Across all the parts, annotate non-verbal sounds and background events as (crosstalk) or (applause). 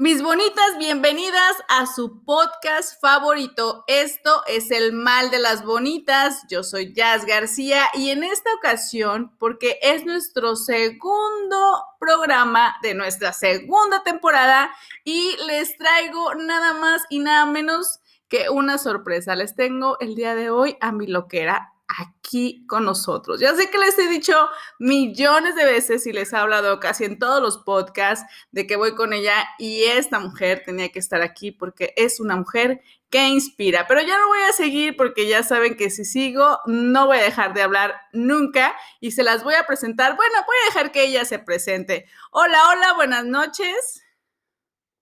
Mis bonitas, bienvenidas a su podcast favorito. Esto es El Mal de las Bonitas. Yo soy Jazz García y en esta ocasión, porque es nuestro segundo programa de nuestra segunda temporada y les traigo nada más y nada menos que una sorpresa. Les tengo el día de hoy a mi loquera aquí con nosotros. Ya sé que les he dicho millones de veces y les he hablado casi en todos los podcasts de que voy con ella y esta mujer tenía que estar aquí porque es una mujer que inspira. Pero ya no voy a seguir porque ya saben que si sigo no voy a dejar de hablar nunca y se las voy a presentar. Bueno, voy a dejar que ella se presente. Hola, hola, buenas noches.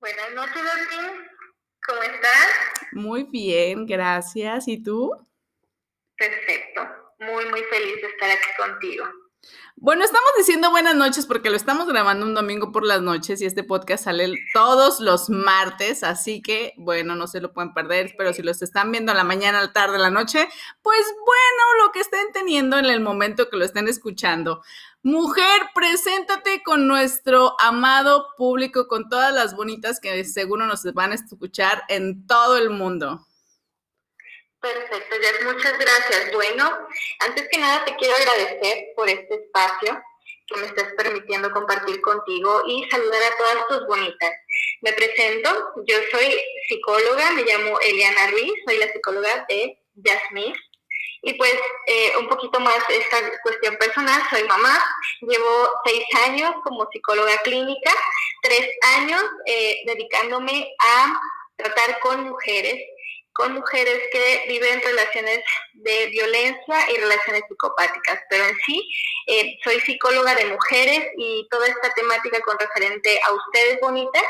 Buenas noches, ¿Cómo estás? Muy bien, gracias. ¿Y tú? Perfecto. Muy, muy feliz de estar aquí contigo. Bueno, estamos diciendo buenas noches porque lo estamos grabando un domingo por las noches y este podcast sale todos los martes, así que bueno, no se lo pueden perder, pero si los están viendo a la mañana, a la tarde, a la noche, pues bueno, lo que estén teniendo en el momento que lo estén escuchando. Mujer, preséntate con nuestro amado público, con todas las bonitas que seguro nos van a escuchar en todo el mundo. Perfecto, Jess, muchas gracias. Bueno, antes que nada te quiero agradecer por este espacio que me estás permitiendo compartir contigo y saludar a todas tus bonitas. Me presento, yo soy psicóloga, me llamo Eliana Ruiz, soy la psicóloga de Jasmine. Y pues eh, un poquito más esta cuestión personal, soy mamá, llevo seis años como psicóloga clínica, tres años eh, dedicándome a tratar con mujeres con mujeres que viven relaciones de violencia y relaciones psicopáticas, pero en sí eh, soy psicóloga de mujeres y toda esta temática con referente a ustedes bonitas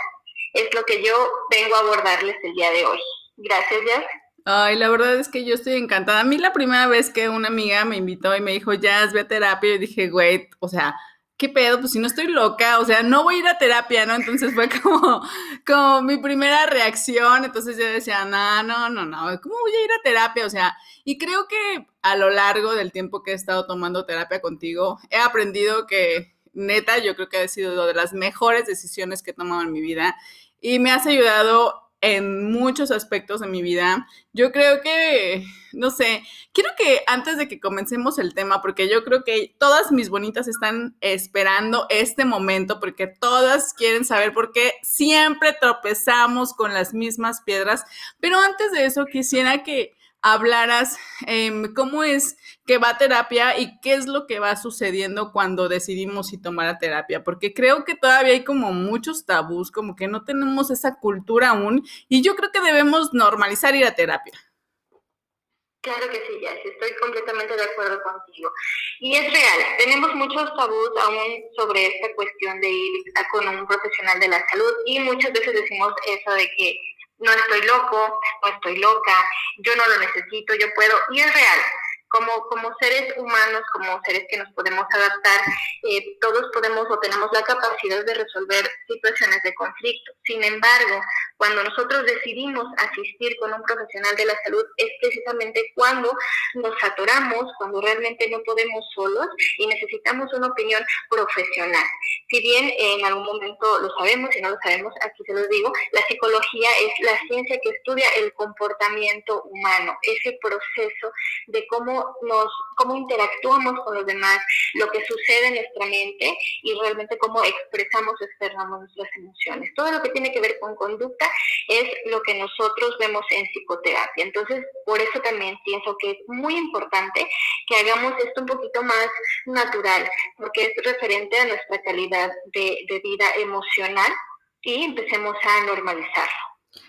es lo que yo vengo a abordarles el día de hoy. Gracias, Jazz. Ay, la verdad es que yo estoy encantada. A mí la primera vez que una amiga me invitó y me dijo, Jazz, ve a terapia, yo dije, güey, o sea, ¿qué pedo? Pues si no estoy loca, o sea, no voy a ir a terapia, ¿no? Entonces fue como, (laughs) como mi primera reacción, entonces yo decía, no, no, no, no, ¿cómo voy a ir a terapia? O sea, y creo que a lo largo del tiempo que he estado tomando terapia contigo, he aprendido que, neta, yo creo que ha sido de las mejores decisiones que he tomado en mi vida y me has ayudado en muchos aspectos de mi vida. Yo creo que, no sé, quiero que antes de que comencemos el tema, porque yo creo que todas mis bonitas están esperando este momento, porque todas quieren saber por qué siempre tropezamos con las mismas piedras, pero antes de eso quisiera que hablaras em, cómo es que va a terapia y qué es lo que va sucediendo cuando decidimos si tomar a terapia, porque creo que todavía hay como muchos tabús, como que no tenemos esa cultura aún y yo creo que debemos normalizar ir a terapia. Claro que sí, Jess, estoy completamente de acuerdo contigo. Y es real, tenemos muchos tabús aún sobre esta cuestión de ir con un profesional de la salud y muchas veces decimos eso de que no estoy loco, no estoy loca, yo no lo necesito, yo puedo, y es real como, como seres humanos, como seres que nos podemos adaptar, eh, todos podemos o tenemos la capacidad de resolver situaciones de conflicto. Sin embargo, cuando nosotros decidimos asistir con un profesional de la salud es precisamente cuando nos atoramos, cuando realmente no podemos solos y necesitamos una opinión profesional. Si bien en algún momento lo sabemos, si no lo sabemos, aquí se los digo, la psicología es la ciencia que estudia el comportamiento humano, ese proceso de cómo interactuamos con los demás, lo que sucede en nuestra mente y realmente cómo expresamos, externamos nuestras emociones. Todo lo que tiene que ver con conducta es lo que nosotros vemos en psicoterapia. Entonces, por eso también pienso que es muy importante que hagamos esto un poquito más natural, porque es referente a nuestra calidad de, de vida emocional y empecemos a normalizarlo.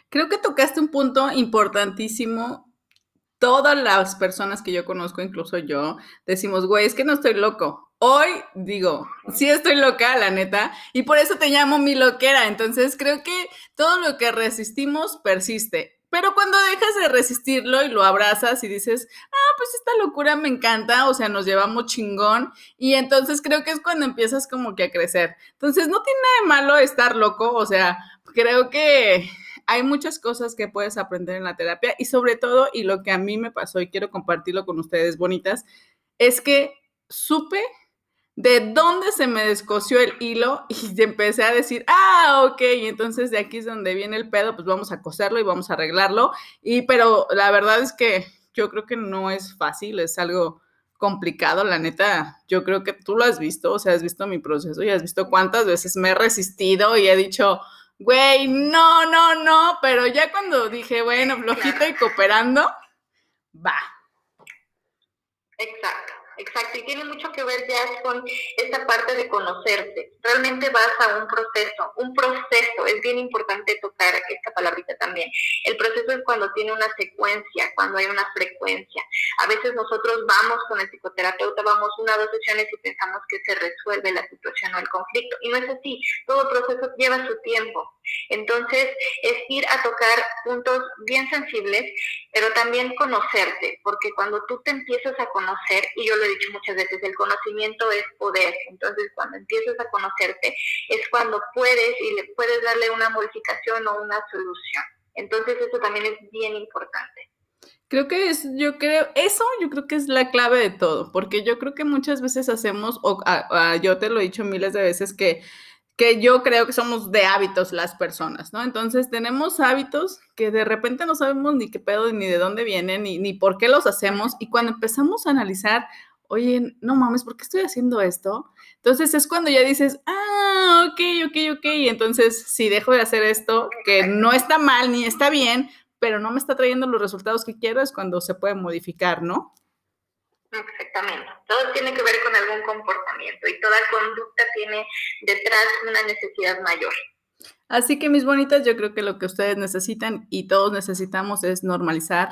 Creo que tocaste un punto importantísimo todas las personas que yo conozco, incluso yo, decimos, güey, es que no estoy loco. Hoy digo, sí estoy loca, la neta, y por eso te llamo mi loquera. Entonces creo que todo lo que resistimos persiste. Pero cuando dejas de resistirlo y lo abrazas y dices, ah, pues esta locura me encanta, o sea, nos llevamos chingón y entonces creo que es cuando empiezas como que a crecer. Entonces, no tiene nada de malo estar loco, o sea, creo que hay muchas cosas que puedes aprender en la terapia y sobre todo, y lo que a mí me pasó y quiero compartirlo con ustedes bonitas, es que supe de dónde se me descosió el hilo (laughs) y empecé a decir, ah, ok, y entonces de aquí es donde viene el pedo, pues vamos a coserlo y vamos a arreglarlo. Y pero la verdad es que yo creo que no es fácil, es algo complicado, la neta, yo creo que tú lo has visto, o sea, has visto mi proceso y has visto cuántas veces me he resistido y he dicho, güey, no, no, no, pero ya cuando dije, bueno, flojito y cooperando, va. Exacto. Exacto, y tiene mucho que ver ya con esta parte de conocerte. Realmente vas a un proceso, un proceso, es bien importante tocar esta palabrita también. El proceso es cuando tiene una secuencia, cuando hay una frecuencia. A veces nosotros vamos con el psicoterapeuta, vamos una o dos sesiones y pensamos que se resuelve la situación o el conflicto. Y no es así, todo proceso lleva su tiempo. Entonces, es ir a tocar puntos bien sensibles, pero también conocerte, porque cuando tú te empiezas a conocer, y yo lo he dicho muchas veces, el conocimiento es poder. Entonces, cuando empiezas a conocerte, es cuando puedes y le puedes darle una modificación o una solución. Entonces, eso también es bien importante. Creo que es, yo creo, eso yo creo que es la clave de todo, porque yo creo que muchas veces hacemos, o yo te lo he dicho miles de veces, que que yo creo que somos de hábitos las personas, ¿no? Entonces tenemos hábitos que de repente no sabemos ni qué pedo, ni de dónde vienen, ni, ni por qué los hacemos. Y cuando empezamos a analizar, oye, no mames, ¿por qué estoy haciendo esto? Entonces es cuando ya dices, ah, ok, ok, ok. Entonces si dejo de hacer esto, que no está mal ni está bien, pero no me está trayendo los resultados que quiero, es cuando se puede modificar, ¿no? Exactamente. Todo tiene que ver con algún comportamiento y toda conducta tiene detrás una necesidad mayor. Así que mis bonitas, yo creo que lo que ustedes necesitan y todos necesitamos es normalizar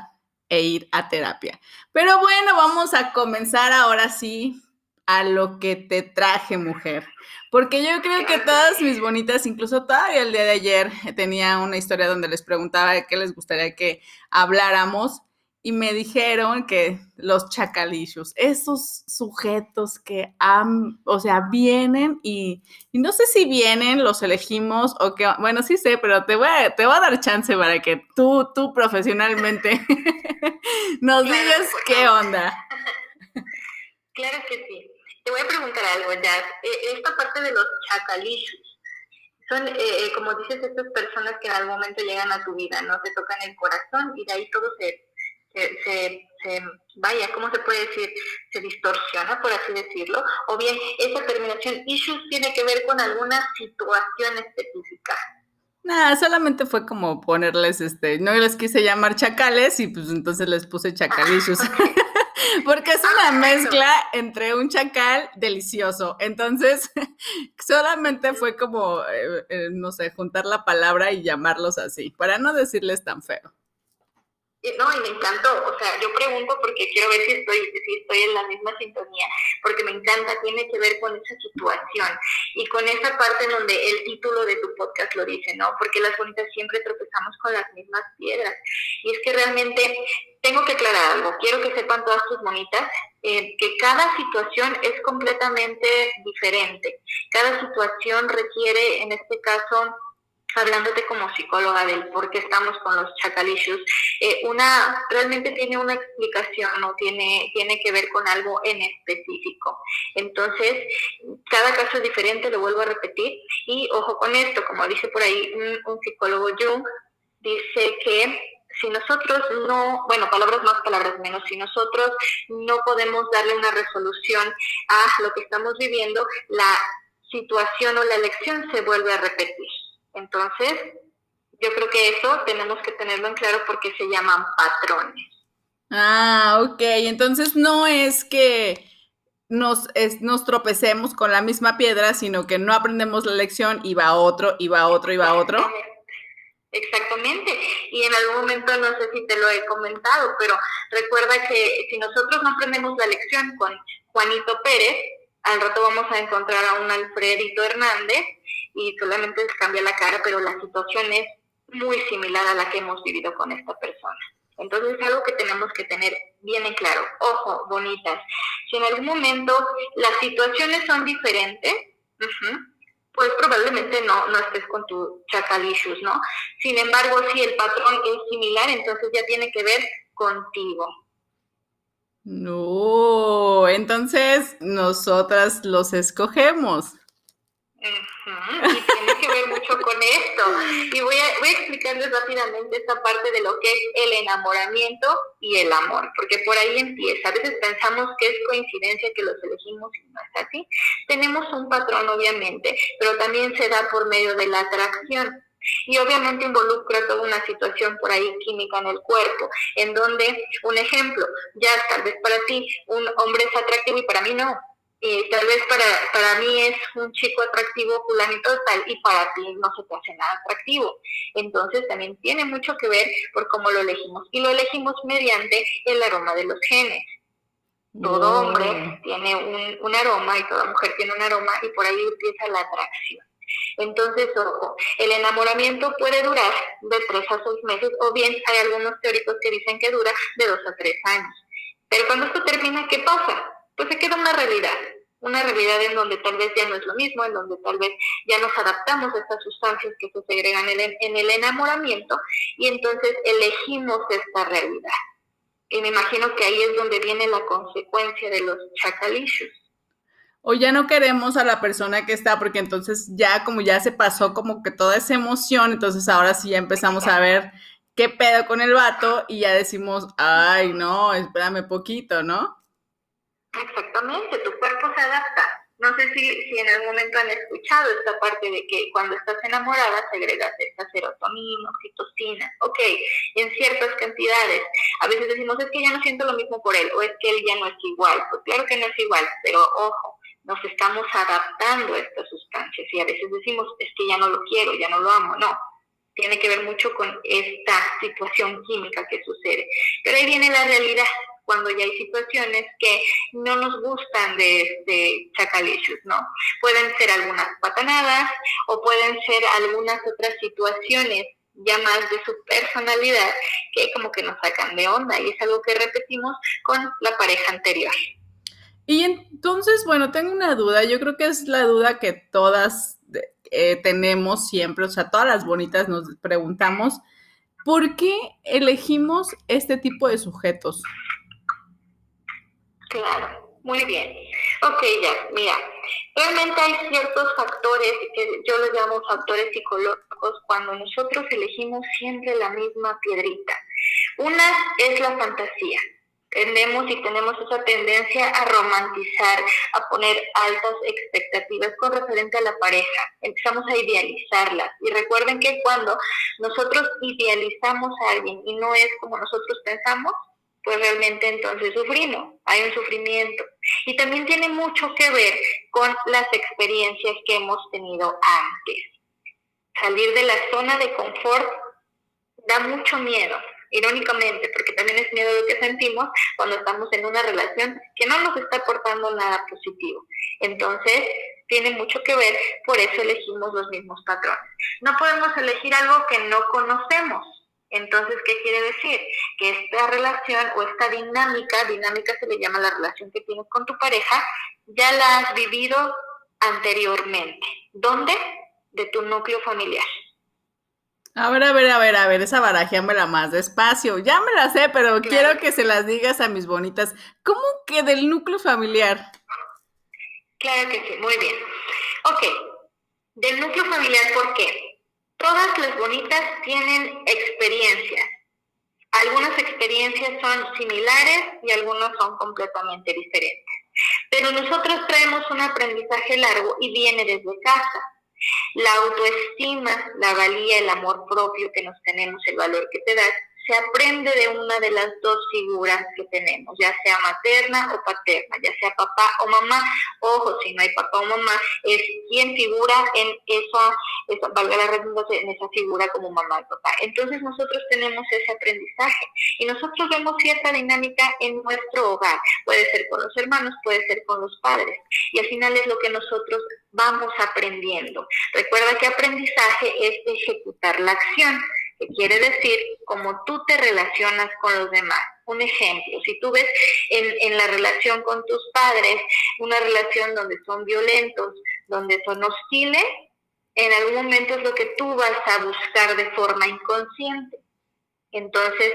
e ir a terapia. Pero bueno, vamos a comenzar ahora sí a lo que te traje, mujer. Porque yo creo que todas mis bonitas, incluso todavía el día de ayer, tenía una historia donde les preguntaba de qué les gustaría que habláramos y me dijeron que los chacalillos, esos sujetos que han, o sea, vienen y, no sé si vienen, los elegimos o que, bueno, sí sé, pero te voy a, te voy a dar chance para que tú, tú profesionalmente (laughs) nos digas qué onda. Claro que sí. Te voy a preguntar algo, ya. E, esta parte de los chacalillos, son, eh, eh, como dices, estas personas que en algún momento llegan a tu vida, ¿no? Te tocan el corazón y de ahí todo se se, se, vaya, ¿cómo se puede decir? Se distorsiona, por así decirlo, o bien esa terminación issues tiene que ver con alguna situación específica. Nada, solamente fue como ponerles, este, no les quise llamar chacales y pues entonces les puse chacalishus. (laughs) (laughs) Porque es una ah, mezcla entre un chacal delicioso. Entonces, (laughs) solamente fue como, eh, eh, no sé, juntar la palabra y llamarlos así, para no decirles tan feo. No, y me encantó, o sea, yo pregunto porque quiero ver si estoy, si estoy en la misma sintonía, porque me encanta, tiene que ver con esa situación y con esa parte en donde el título de tu podcast lo dice, ¿no? Porque las bonitas siempre tropezamos con las mismas piedras. Y es que realmente tengo que aclarar algo, quiero que sepan todas tus bonitas eh, que cada situación es completamente diferente. Cada situación requiere, en este caso, hablándote como psicóloga del por qué estamos con los chacalishus, eh, una realmente tiene una explicación, no tiene, tiene que ver con algo en específico. Entonces, cada caso es diferente, lo vuelvo a repetir, y ojo con esto, como dice por ahí un, psicólogo Jung, dice que si nosotros no, bueno, palabras más, palabras menos, si nosotros no podemos darle una resolución a lo que estamos viviendo, la situación o la elección se vuelve a repetir. Entonces, yo creo que eso tenemos que tenerlo en claro porque se llaman patrones. Ah, ok. Entonces no es que nos, nos tropecemos con la misma piedra, sino que no aprendemos la lección y va otro, y va otro, y va otro. Exactamente. Y en algún momento, no sé si te lo he comentado, pero recuerda que si nosotros no aprendemos la lección con Juanito Pérez, al rato vamos a encontrar a un Alfredito Hernández y solamente les cambia la cara, pero la situación es muy similar a la que hemos vivido con esta persona. Entonces es algo que tenemos que tener bien en claro. Ojo, bonitas. Si en algún momento las situaciones son diferentes, pues probablemente no, no estés con tu chacalicious, ¿no? Sin embargo, si el patrón es similar, entonces ya tiene que ver contigo. No, entonces nosotras los escogemos. Y tiene que ver mucho con esto. Y voy a, voy a explicarles rápidamente esta parte de lo que es el enamoramiento y el amor, porque por ahí empieza. A veces pensamos que es coincidencia que los elegimos y no es así. Tenemos un patrón, obviamente, pero también se da por medio de la atracción. Y obviamente involucra toda una situación por ahí química en el cuerpo, en donde, un ejemplo, ya tal vez para ti un hombre es atractivo y para mí no. Y tal vez para, para mí es un chico atractivo fulanito tal y para ti no se te hace nada atractivo. Entonces también tiene mucho que ver por cómo lo elegimos. Y lo elegimos mediante el aroma de los genes. Todo hombre tiene un, un aroma y toda mujer tiene un aroma y por ahí empieza la atracción. Entonces, ojo, el enamoramiento puede durar de tres a seis meses o bien hay algunos teóricos que dicen que dura de dos a tres años. Pero cuando esto termina, ¿qué pasa? Pues se queda una realidad, una realidad en donde tal vez ya no es lo mismo, en donde tal vez ya nos adaptamos a estas sustancias que se segregan en el, en el enamoramiento y entonces elegimos esta realidad. Y me imagino que ahí es donde viene la consecuencia de los chacalicious o ya no queremos a la persona que está, porque entonces ya como ya se pasó como que toda esa emoción, entonces ahora sí ya empezamos a ver qué pedo con el vato y ya decimos, ay, no, espérame poquito, ¿no? Exactamente, tu cuerpo se adapta. No sé si, si en algún momento han escuchado esta parte de que cuando estás enamorada segregas esta serotonina, oxitocina, ok, en ciertas cantidades. A veces decimos, es que ya no siento lo mismo por él, o es que él ya no es igual. Pues claro que no es igual, pero ojo, nos estamos adaptando a estas sustancias y a veces decimos, es que ya no lo quiero, ya no lo amo, no. Tiene que ver mucho con esta situación química que sucede. Pero ahí viene la realidad, cuando ya hay situaciones que no nos gustan de, chacalicious, ¿no? Pueden ser algunas patanadas o pueden ser algunas otras situaciones ya más de su personalidad que como que nos sacan de onda y es algo que repetimos con la pareja anterior. Y entonces, bueno, tengo una duda, yo creo que es la duda que todas eh, tenemos siempre, o sea, todas las bonitas nos preguntamos, ¿por qué elegimos este tipo de sujetos? Claro, muy bien. Ok, ya, mira, realmente hay ciertos factores que yo les llamo factores psicológicos cuando nosotros elegimos siempre la misma piedrita. Una es la fantasía tendemos y tenemos esa tendencia a romantizar, a poner altas expectativas con referente a la pareja. Empezamos a idealizarla. Y recuerden que cuando nosotros idealizamos a alguien y no es como nosotros pensamos, pues realmente entonces sufrimos, hay un sufrimiento. Y también tiene mucho que ver con las experiencias que hemos tenido antes. Salir de la zona de confort da mucho miedo, irónicamente, porque también es miedo lo que sentimos cuando estamos en una relación que no nos está aportando nada positivo. Entonces, tiene mucho que ver, por eso elegimos los mismos patrones. No podemos elegir algo que no conocemos. Entonces, ¿qué quiere decir? Que esta relación o esta dinámica, dinámica se le llama la relación que tienes con tu pareja, ya la has vivido anteriormente. ¿Dónde? De tu núcleo familiar. A ver, a ver, a ver, a ver, esa la más despacio. Ya me la sé, pero quiero que se las digas a mis bonitas. ¿Cómo que del núcleo familiar? Claro que sí, muy bien. Ok, del núcleo familiar, ¿por qué? Todas las bonitas tienen experiencias. Algunas experiencias son similares y algunas son completamente diferentes. Pero nosotros traemos un aprendizaje largo y viene desde casa. La autoestima, la valía, el amor propio que nos tenemos, el valor que te das, se aprende de una de las dos figuras que tenemos, ya sea materna o paterna, ya sea papá o mamá. Ojo, si no hay papá o mamá, es quien figura en esa, esa valga la redundancia, en esa figura como mamá o papá. Entonces nosotros tenemos ese aprendizaje y nosotros vemos cierta dinámica en nuestro hogar. Puede ser con los hermanos, puede ser con los padres. Y al final es lo que nosotros vamos aprendiendo. Recuerda que aprendizaje es ejecutar la acción que quiere decir cómo tú te relacionas con los demás. Un ejemplo, si tú ves en, la relación con tus padres una relación donde son violentos, donde son hostiles, en algún momento es lo que tú vas a buscar de forma inconsciente. Entonces,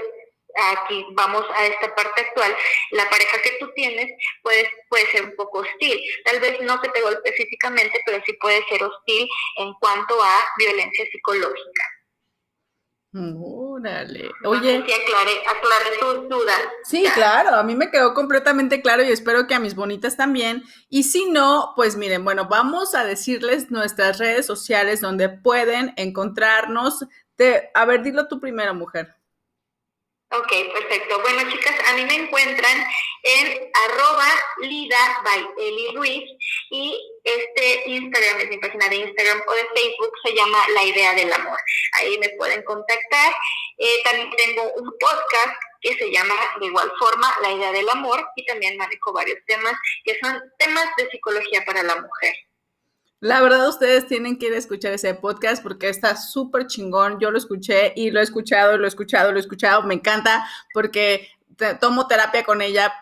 aquí vamos a esta parte actual, la pareja que tú tienes puede, puede ser un poco hostil. Tal vez no que te golpee físicamente, pero sí puede ser hostil en cuanto a violencia psicológica. Órale. Oye. sí aclaré, tus dudas. Sí, claro, a mí me quedó completamente claro y espero que a mis bonitas también. Y si no, pues miren, bueno, vamos a decirles nuestras redes sociales donde pueden encontrarnos. a ver, dilo tú primero, mujer. Ok, perfecto. Bueno, chicas, a mí me encuentran en arroba lida by Eli Ruiz y este Instagram es mi página de Instagram o de Facebook, se llama La Idea del Amor. Ahí me pueden contactar. Eh, también tengo un podcast que se llama de igual forma La Idea del Amor y también manejo varios temas que son temas de psicología para la mujer. La verdad, ustedes tienen que ir a escuchar ese podcast porque está súper chingón. Yo lo escuché y lo he escuchado, lo he escuchado, lo he escuchado. Me encanta porque tomo terapia con ella,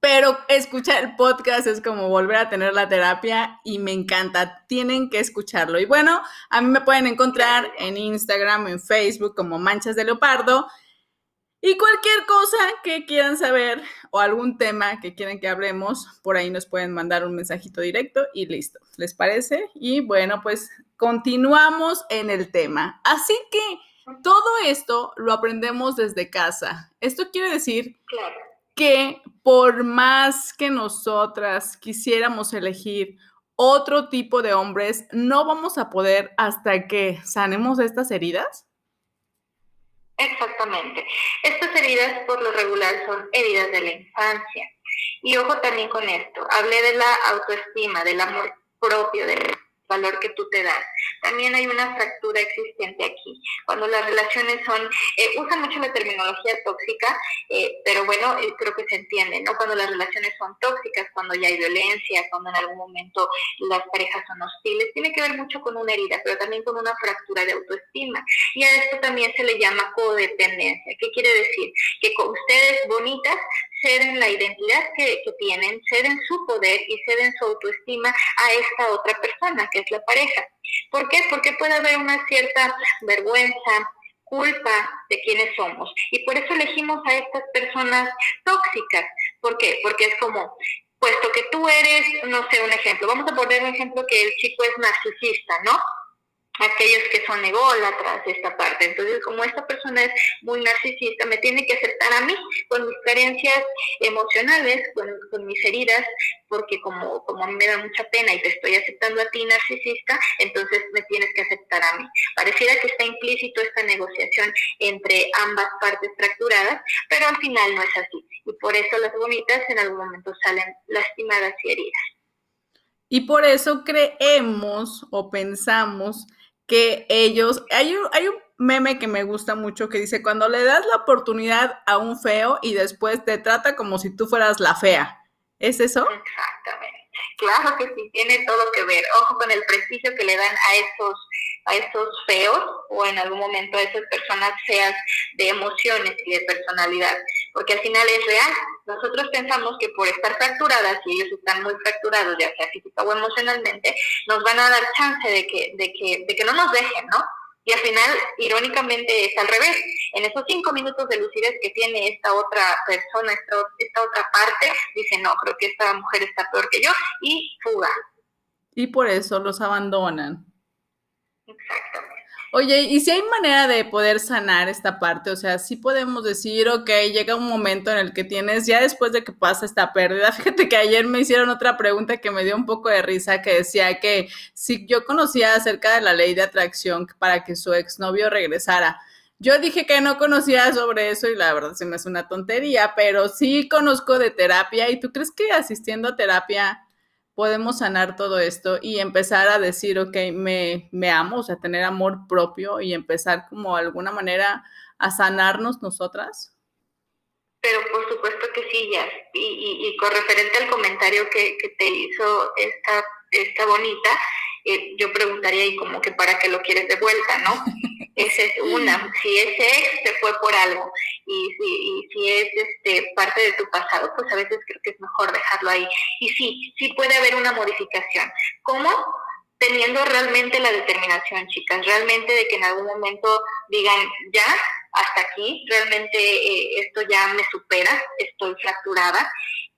pero escuchar el podcast es como volver a tener la terapia y me encanta. Tienen que escucharlo. Y bueno, a mí me pueden encontrar en Instagram, en Facebook como Manchas de Leopardo y cualquier cosa que quieran saber o algún tema que quieran que hablemos, por ahí nos pueden mandar un mensajito directo y listo. ¿Les parece? Y bueno, pues continuamos en el tema. Así que todo esto lo aprendemos desde casa. Esto quiere decir que por más que nosotras quisiéramos elegir otro tipo de hombres, no vamos a poder hasta que sanemos estas heridas. Exactamente. Estas heridas por lo regular son heridas de la infancia. Y ojo también con esto, hablé de la autoestima, del amor propio, del valor que tú te das también hay una fractura existente aquí. Cuando las relaciones son, eh, usan mucho la terminología tóxica, eh, pero bueno, eh, creo que se entiende, ¿no? Cuando las relaciones son tóxicas, cuando ya hay violencia, cuando en algún momento las parejas son hostiles, tiene que ver mucho con una herida, pero también con una fractura de autoestima. Y a esto también se le llama codependencia. ¿Qué quiere decir? Que con ustedes bonitas ceden la identidad que, que, tienen, ceden su poder y ceden su autoestima a esta otra persona, que la pareja. ¿Por qué? Porque puede haber una cierta vergüenza, culpa de quiénes somos. Y por eso elegimos a estas personas tóxicas. ¿Por qué? Porque es como, puesto que tú eres, no sé, un ejemplo. Vamos a poner un ejemplo que el chico es narcisista, ¿no? Aquellos que son ególatras de esta parte. Entonces, como esta persona es muy narcisista, me tiene que aceptar a mí con mis carencias emocionales, con, mis heridas, porque como, como a mí me da mucha pena y te estoy aceptando a ti narcisista, entonces me tienes que aceptar a mí. Pareciera que está implícito esta negociación entre ambas partes fracturadas, pero al final no es así. Y por eso las bonitas en algún momento salen lastimadas y heridas. Y por eso creemos o pensamos que ellos, hay un, hay un meme que me gusta mucho que dice, cuando le das la oportunidad a un feo y después te trata como si tú fueras la fea. ¿Es eso? Exactamente. Claro que sí, tiene todo que ver. Ojo con el prestigio que le dan a esos, a esos feos o en algún momento a esas personas feas de emociones y de personalidad, porque al final es real. Nosotros pensamos que por estar fracturadas, y ellos están muy fracturados, ya sea física o emocionalmente, nos van a dar chance de que, de que, de que no nos dejen, ¿no? Y al final, irónicamente, es al revés. En esos cinco minutos de lucidez que tiene esta otra persona, esta, esta otra parte, dice, no, creo que esta mujer está peor que yo, y fuga. Y por eso los abandonan. Exactamente. Oye, ¿y si hay manera de poder sanar esta parte? O sea, sí podemos decir, ok, llega un momento en el que tienes, ya después de que pasa esta pérdida, (laughs) fíjate que ayer me hicieron otra pregunta que me dio un poco de risa, que decía que si yo conocía acerca de la ley de atracción para que su exnovio regresara. Yo dije que no conocía sobre eso y la verdad se me hace una tontería, pero sí conozco de terapia. ¿Y tú crees que asistiendo a terapia podemos sanar todo esto y empezar a decir, ok, me, me amo, o sea, tener amor propio y empezar como de alguna manera a sanarnos nosotras? Pero por supuesto que sí, ya. Y, y, con referente al comentario que, que te hizo esta, esta bonita, eh, yo preguntaría, ¿y como que para qué lo quieres de vuelta, no? (laughs) Esa es una. Si ese ex se fue por algo y si, y si es este, parte de tu pasado, pues a veces creo que es mejor dejarlo ahí. Y sí, sí puede haber una modificación. ¿Cómo? Teniendo realmente la determinación, chicas, realmente de que en algún momento digan, ya, hasta aquí, realmente eh, esto ya me supera, estoy fracturada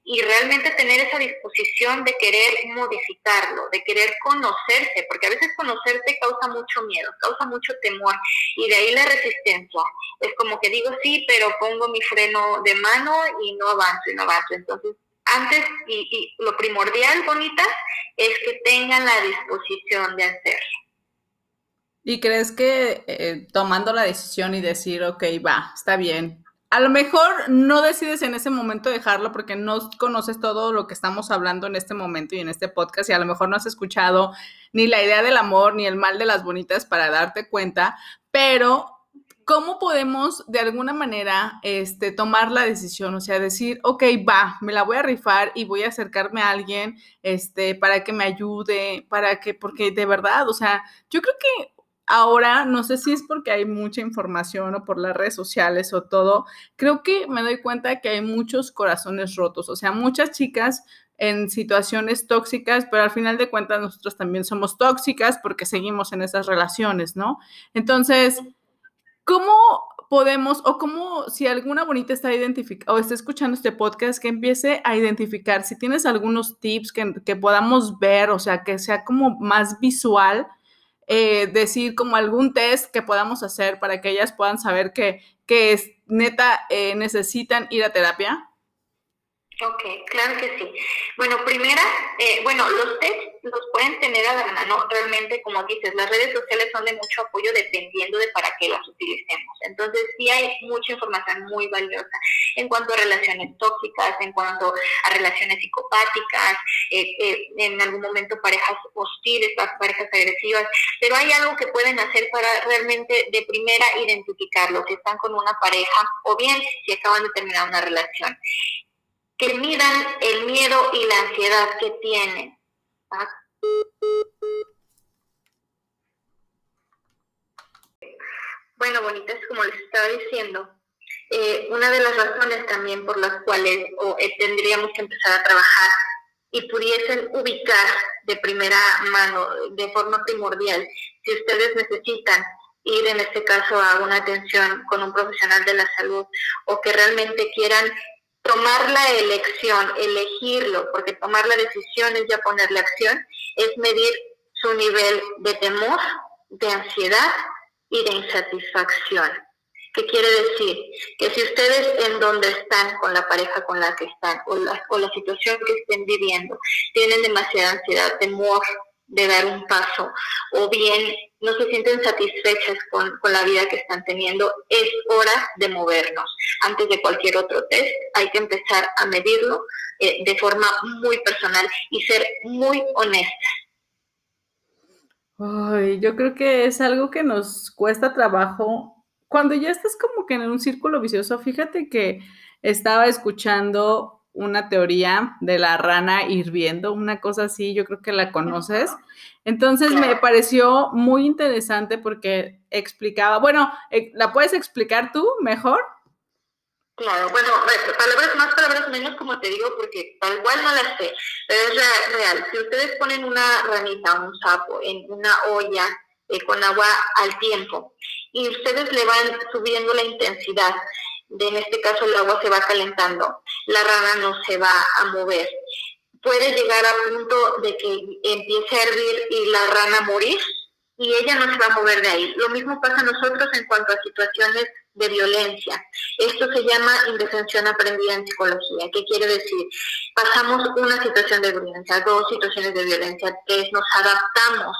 y realmente tener esa disposición de querer modificarlo, de querer conocerse, porque a veces conocerte causa mucho miedo, causa mucho temor y de ahí la resistencia. Es como que digo sí, pero pongo mi freno de mano y no avanzo y no avanzo. Entonces, antes y, lo primordial, bonitas, es que tengan la disposición de hacerlo. ¿Y crees que eh, tomando la decisión y decir, ok, va, está bien, a lo mejor no decides en ese momento dejarlo porque no conoces todo lo que estamos hablando en este momento y en este podcast y a lo mejor no has escuchado ni la idea del amor ni el mal de las bonitas para darte cuenta, pero ¿cómo podemos de alguna manera este, tomar la decisión? O sea, decir, ok, va, me la voy a rifar y voy a acercarme a alguien este, para que me ayude, para que, porque de verdad, o sea, yo creo que ahora, no sé si es porque hay mucha información o por las redes sociales o todo, creo que me doy cuenta que hay muchos corazones rotos, o sea, muchas chicas en situaciones tóxicas, pero al final de cuentas nosotros también somos tóxicas porque seguimos en esas relaciones, ¿no? Entonces, ¿cómo podemos, o cómo si alguna bonita está identificando o está escuchando este podcast, que empiece a identificar, si tienes algunos tips que, que podamos ver, o sea, que sea como más visual, eh, decir como algún test que podamos hacer para que ellas puedan saber que, que es neta eh, necesitan ir a terapia? Ok, claro que sí. Bueno, primera, eh, bueno, los test los pueden tener a la mano. Realmente, como dices, las redes sociales son de mucho apoyo dependiendo de para qué las utilicemos. Entonces, sí hay mucha información muy valiosa en cuanto a relaciones tóxicas, en cuanto a relaciones psicopáticas, eh, eh, en algún momento parejas hostiles, parejas agresivas. Pero hay algo que pueden hacer para realmente de primera identificarlo, si están con una pareja o bien si acaban de terminar una relación que midan el miedo y la ansiedad que tienen. Bueno, bonitas, como les estaba diciendo, eh, una de las razones también por las cuales eh, tendríamos que empezar a trabajar y pudiesen ubicar de primera mano, de forma primordial, si ustedes necesitan ir en este caso a una atención con un profesional de la salud o que realmente quieran tomar la elección, elegirlo, porque tomar la decisión es ya ponerle acción, es medir su nivel de temor, de ansiedad y de insatisfacción. ¿Qué quiere decir? Que si ustedes en donde están, con la pareja con la que están, o la, o la situación que estén viviendo, tienen demasiada ansiedad, temor, de dar un paso o bien no se sienten satisfechas con, la vida que están teniendo, es hora de movernos. Antes de cualquier otro test hay que empezar a medirlo eh, de forma muy personal y ser muy honesta. Ay, yo creo que es algo que nos cuesta trabajo. Cuando ya estás como que en un círculo vicioso, fíjate que estaba escuchando una teoría de la rana hirviendo, una cosa así, yo creo que la conoces. Entonces me pareció muy interesante porque explicaba, bueno, eh, ¿la puedes explicar tú mejor? Claro, bueno, palabras más, palabras menos, como te digo, porque tal cual no las sé, pero es real. Si ustedes ponen una ranita, un sapo, en una olla eh, con agua al tiempo y ustedes le van subiendo la intensidad, de en este caso el agua se va calentando, la rana no se va a mover. Puede llegar a punto de que empiece a hervir y la rana morir y ella no se va a mover de ahí. Lo mismo pasa a nosotros en cuanto a situaciones de violencia. Esto se llama indefensión aprendida en psicología. ¿Qué quiere decir? Pasamos una situación de violencia, dos situaciones de violencia, que nos adaptamos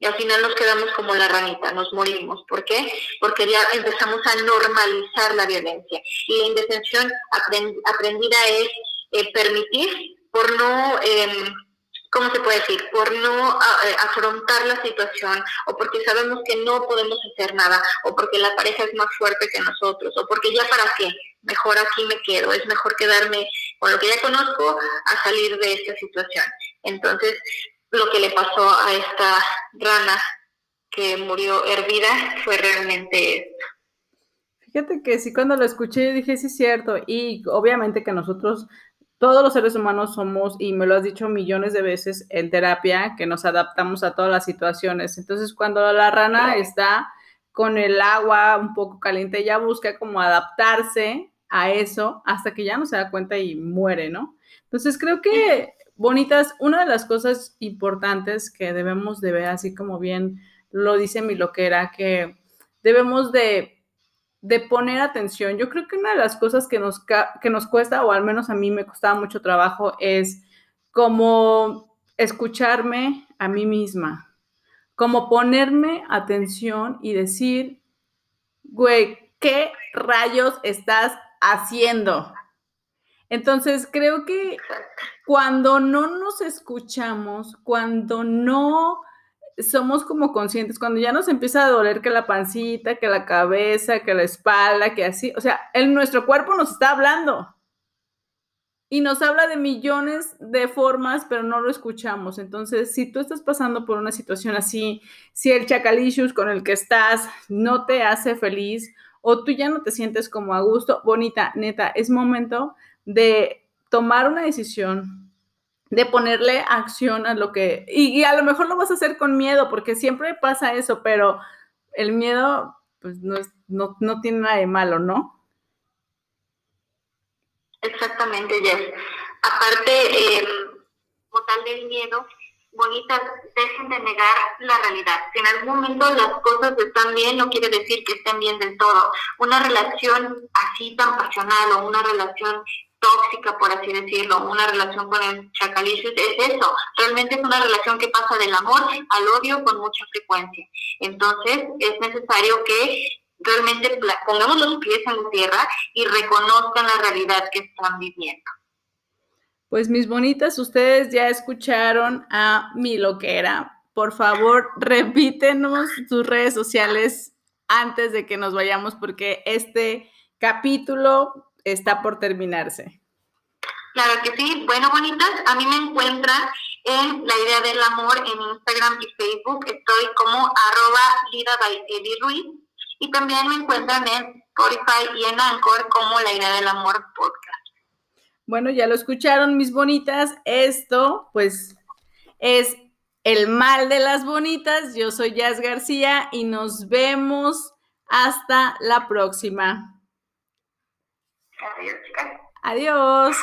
y al final nos quedamos como la ranita, nos morimos. ¿Por qué? Porque ya empezamos a normalizar la violencia. Y la indefensión aprendida es eh, permitir por no, eh, ¿cómo se puede decir? Por no eh, afrontar la situación o porque sabemos que no podemos hacer nada o porque la pareja es más fuerte que nosotros o porque ya para qué, mejor aquí me quedo, es mejor quedarme con lo que ya conozco a salir de esta situación. Entonces, lo que le pasó a esta rana que murió hervida fue realmente esto. Fíjate que sí, cuando lo escuché dije, sí es cierto, y obviamente que nosotros, todos los seres humanos somos, y me lo has dicho millones de veces en terapia, que nos adaptamos a todas las situaciones. Entonces, cuando la rana está con el agua un poco caliente, ella busca como adaptarse a eso hasta que ya no se da cuenta y muere, ¿no? Entonces, creo que, bonitas, una de las cosas importantes que debemos de ver, así como bien lo dice mi loquera, que debemos de de poner atención. Yo creo que una de las cosas que nos, que nos cuesta, o al menos a mí me costaba mucho trabajo, es como escucharme a mí misma, como ponerme atención y decir, güey, ¿qué rayos estás haciendo? Entonces, creo que cuando no nos escuchamos, cuando no somos como conscientes, cuando ya nos empieza a doler que la pancita, que la cabeza, que la espalda, que así, o sea, el, nuestro cuerpo nos está hablando y nos habla de millones de formas, pero no lo escuchamos. Entonces, si tú estás pasando por una situación así, si el chacalicious con el que estás no te hace feliz o tú ya no te sientes como a gusto, bonita, neta, es momento de tomar una decisión, de ponerle acción a lo que, y, a lo mejor lo vas a hacer con miedo, porque siempre pasa eso, pero el miedo, pues no, es, no, no tiene nada de malo, ¿no? Exactamente, Jess. Aparte, eh, como tal del miedo, bonitas, dejen de negar la realidad. Si en algún momento las cosas están bien, no quiere decir que estén bien del todo. Una relación así tan pasional o una relación tóxica, por así decirlo, una relación con el chacalicio, es eso, realmente es una relación que pasa del amor al odio con mucha frecuencia. Entonces, es necesario que realmente pongamos los pies en la tierra y reconozcan la realidad que están viviendo. Pues mis bonitas, ustedes ya escucharon a mi loquera. Por favor, repítenos tus redes sociales antes de que nos vayamos porque este capítulo está por terminarse. Claro que sí. Bueno, bonitas, a mí me encuentran en La Idea del Amor en Instagram y Facebook. Estoy como arroba Lida Ruiz. Y también me encuentran en Spotify y en Anchor como La Idea del Amor Podcast. Bueno, ya lo escucharon, mis bonitas. Esto, pues, es el mal de las bonitas. Yo soy Jazz García y nos vemos hasta la próxima. Adiós, chicas. Adiós.